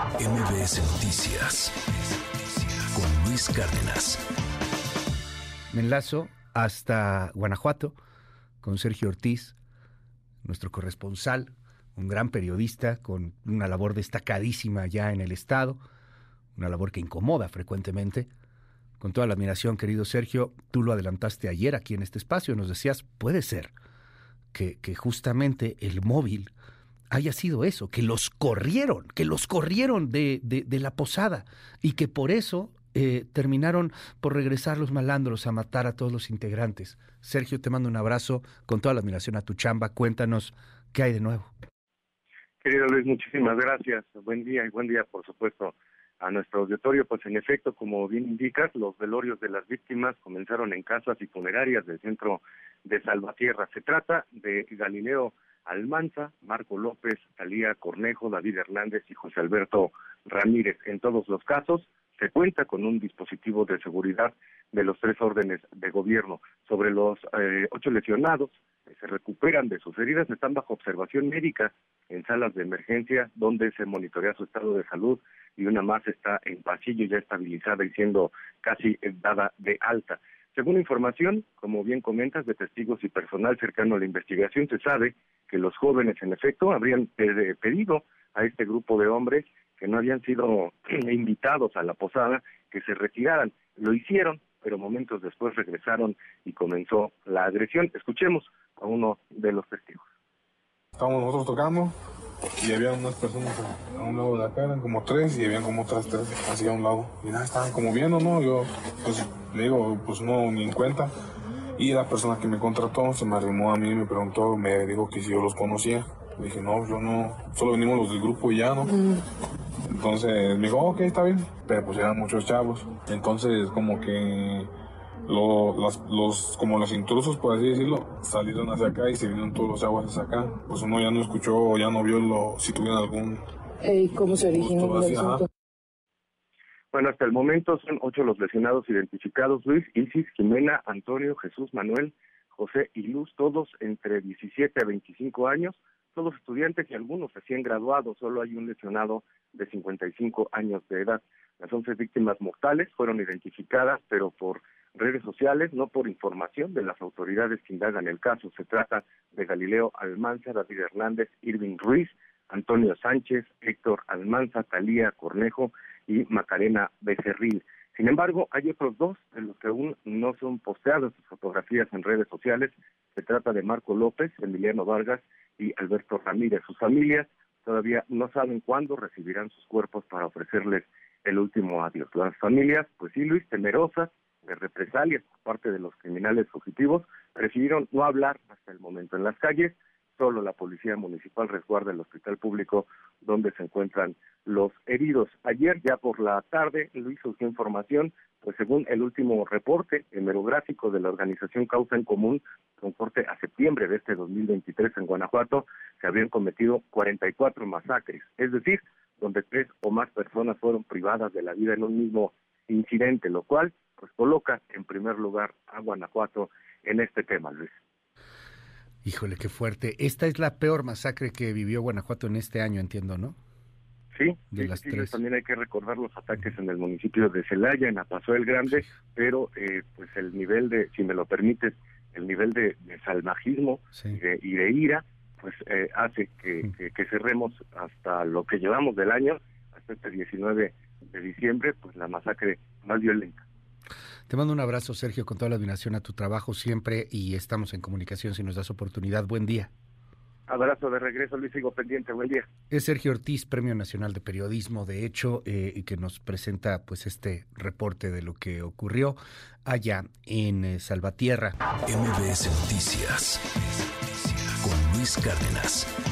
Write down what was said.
MBS Noticias con Luis Cárdenas. Me enlazo hasta Guanajuato con Sergio Ortiz, nuestro corresponsal, un gran periodista con una labor destacadísima ya en el Estado, una labor que incomoda frecuentemente. Con toda la admiración, querido Sergio, tú lo adelantaste ayer aquí en este espacio, nos decías, puede ser que, que justamente el móvil haya sido eso, que los corrieron, que los corrieron de, de, la posada y que por eso eh, terminaron por regresar los malandros a matar a todos los integrantes. Sergio, te mando un abrazo con toda la admiración a tu chamba. Cuéntanos qué hay de nuevo. Querido Luis, muchísimas gracias. Buen día y buen día, por supuesto, a nuestro auditorio. Pues en efecto, como bien indicas, los velorios de las víctimas comenzaron en casas y funerarias del centro de Salvatierra. Se trata de Galileo Almanza, Marco López, Talía Cornejo, David Hernández y José Alberto Ramírez. En todos los casos, se cuenta con un dispositivo de seguridad de los tres órdenes de gobierno. Sobre los eh, ocho lesionados que se recuperan de sus heridas están bajo observación médica en salas de emergencia donde se monitorea su estado de salud y una más está en pasillo ya estabilizada y siendo casi dada de alta. Según información, como bien comentas, de testigos y personal cercano a la investigación, se sabe que los jóvenes, en efecto, habrían pedido a este grupo de hombres que no habían sido invitados a la posada que se retiraran. Lo hicieron, pero momentos después regresaron y comenzó la agresión. Escuchemos a uno de los testigos. Estábamos nosotros tocando y había unas personas a un lado de la cara, como tres, y habían como otras tres así a un lado. Y nada, estaban como viendo, ¿no? Yo, pues, le digo, pues no, ni en cuenta. Y la persona que me contrató se me arrimó a mí y me preguntó, me dijo que si yo los conocía. Le dije, no, yo no, solo venimos los del grupo y ya, ¿no? Entonces me dijo, ok, está bien. Pero pues eran muchos chavos. Entonces como que los, como los intrusos, por así decirlo, salieron hacia acá y se vinieron todos los chavos hacia acá. Pues uno ya no escuchó, ya no vio lo, si tuvieron algún... ¿Y cómo se originó el asunto? Bueno, hasta el momento son ocho los lesionados identificados, Luis, Isis, Jimena, Antonio, Jesús, Manuel, José y Luz, todos entre 17 a 25 años, todos estudiantes y algunos recién graduados, solo hay un lesionado de 55 años de edad. Las once víctimas mortales fueron identificadas, pero por redes sociales, no por información de las autoridades que indagan el caso. Se trata de Galileo Almanza, David Hernández, Irving Ruiz, Antonio Sánchez, Héctor Almanza, Talía Cornejo y Macarena Becerril. Sin embargo, hay otros dos de los que aún no son posteadas sus fotografías en redes sociales. Se trata de Marco López, Emiliano Vargas y Alberto Ramírez. Sus familias todavía no saben cuándo recibirán sus cuerpos para ofrecerles el último adiós. Las familias, pues sí, Luis, temerosas de represalias por parte de los criminales fugitivos, prefirieron no hablar hasta el momento. En las calles solo la policía municipal resguarda el hospital público donde se encuentran los heridos. Ayer, ya por la tarde, Luis surgió información, pues según el último reporte hemerográfico de la organización Causa en Común, con corte a septiembre de este 2023 en Guanajuato, se habían cometido 44 masacres, es decir, donde tres o más personas fueron privadas de la vida en un mismo incidente, lo cual pues coloca en primer lugar a Guanajuato en este tema, Luis. Híjole, qué fuerte. Esta es la peor masacre que vivió Guanajuato en este año, entiendo, ¿no? Sí, de las tres. también hay que recordar los ataques en el municipio de Celaya, en Apaso el Grande, pero eh, pues el nivel de, si me lo permites, el nivel de, salvajismo y, de, ira, pues eh, hace que, que, cerremos hasta lo que llevamos del año, hasta este 19 de diciembre, pues la masacre más violenta. Te mando un abrazo, Sergio, con toda la admiración a tu trabajo siempre y estamos en comunicación si nos das oportunidad. Buen día. Abrazo de regreso, Luis, sigo pendiente. Buen día. Es Sergio Ortiz, Premio Nacional de Periodismo, de hecho, eh, y que nos presenta pues este reporte de lo que ocurrió allá en eh, Salvatierra. MBS Noticias con Luis Cárdenas.